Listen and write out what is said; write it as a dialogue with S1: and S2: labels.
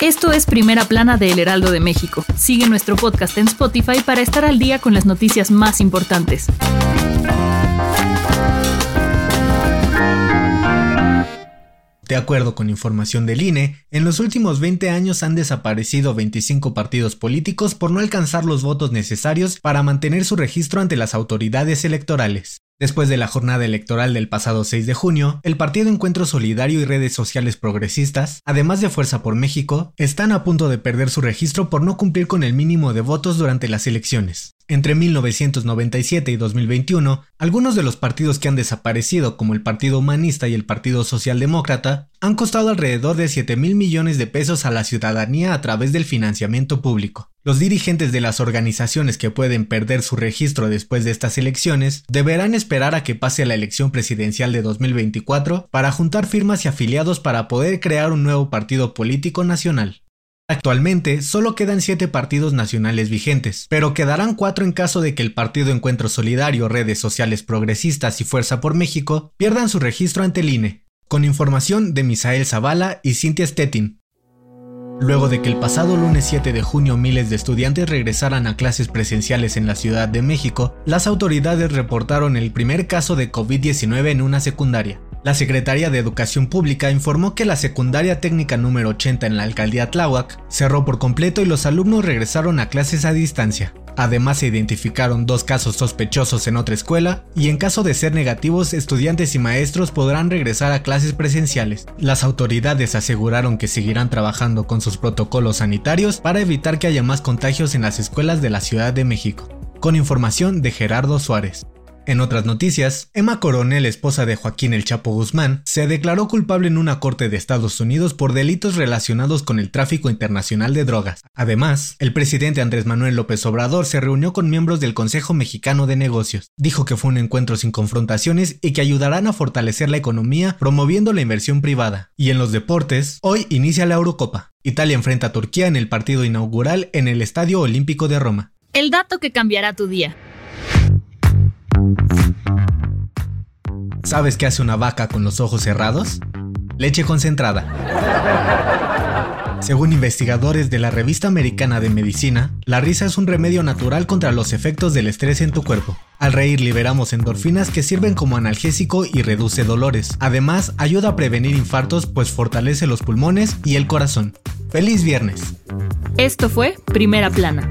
S1: Esto es Primera Plana de El Heraldo de México. Sigue nuestro podcast en Spotify para estar al día con las noticias más importantes.
S2: De acuerdo con información del INE, en los últimos 20 años han desaparecido 25 partidos políticos por no alcanzar los votos necesarios para mantener su registro ante las autoridades electorales. Después de la jornada electoral del pasado 6 de junio, el Partido Encuentro Solidario y redes sociales progresistas, además de Fuerza por México, están a punto de perder su registro por no cumplir con el mínimo de votos durante las elecciones. Entre 1997 y 2021, algunos de los partidos que han desaparecido, como el Partido Humanista y el Partido Socialdemócrata, han costado alrededor de 7 mil millones de pesos a la ciudadanía a través del financiamiento público. Los dirigentes de las organizaciones que pueden perder su registro después de estas elecciones deberán esperar a que pase la elección presidencial de 2024 para juntar firmas y afiliados para poder crear un nuevo partido político nacional. Actualmente solo quedan siete partidos nacionales vigentes, pero quedarán cuatro en caso de que el Partido Encuentro Solidario, Redes Sociales Progresistas y Fuerza por México pierdan su registro ante el INE. Con información de Misael Zavala y Cintia Stettin. Luego de que el pasado lunes 7 de junio miles de estudiantes regresaran a clases presenciales en la Ciudad de México, las autoridades reportaron el primer caso de COVID-19 en una secundaria. La Secretaría de Educación Pública informó que la secundaria técnica número 80 en la alcaldía Tláhuac cerró por completo y los alumnos regresaron a clases a distancia. Además se identificaron dos casos sospechosos en otra escuela y en caso de ser negativos estudiantes y maestros podrán regresar a clases presenciales. Las autoridades aseguraron que seguirán trabajando con sus protocolos sanitarios para evitar que haya más contagios en las escuelas de la Ciudad de México. Con información de Gerardo Suárez. En otras noticias, Emma Coronel, esposa de Joaquín El Chapo Guzmán, se declaró culpable en una corte de Estados Unidos por delitos relacionados con el tráfico internacional de drogas. Además, el presidente Andrés Manuel López Obrador se reunió con miembros del Consejo Mexicano de Negocios. Dijo que fue un encuentro sin confrontaciones y que ayudarán a fortalecer la economía promoviendo la inversión privada. Y en los deportes, hoy inicia la Eurocopa. Italia enfrenta a Turquía en el partido inaugural en el Estadio Olímpico de Roma.
S1: El dato que cambiará tu día.
S2: ¿Sabes qué hace una vaca con los ojos cerrados? Leche concentrada. Según investigadores de la revista americana de medicina, la risa es un remedio natural contra los efectos del estrés en tu cuerpo. Al reír liberamos endorfinas que sirven como analgésico y reduce dolores. Además, ayuda a prevenir infartos pues fortalece los pulmones y el corazón. ¡Feliz viernes!
S1: Esto fue Primera Plana,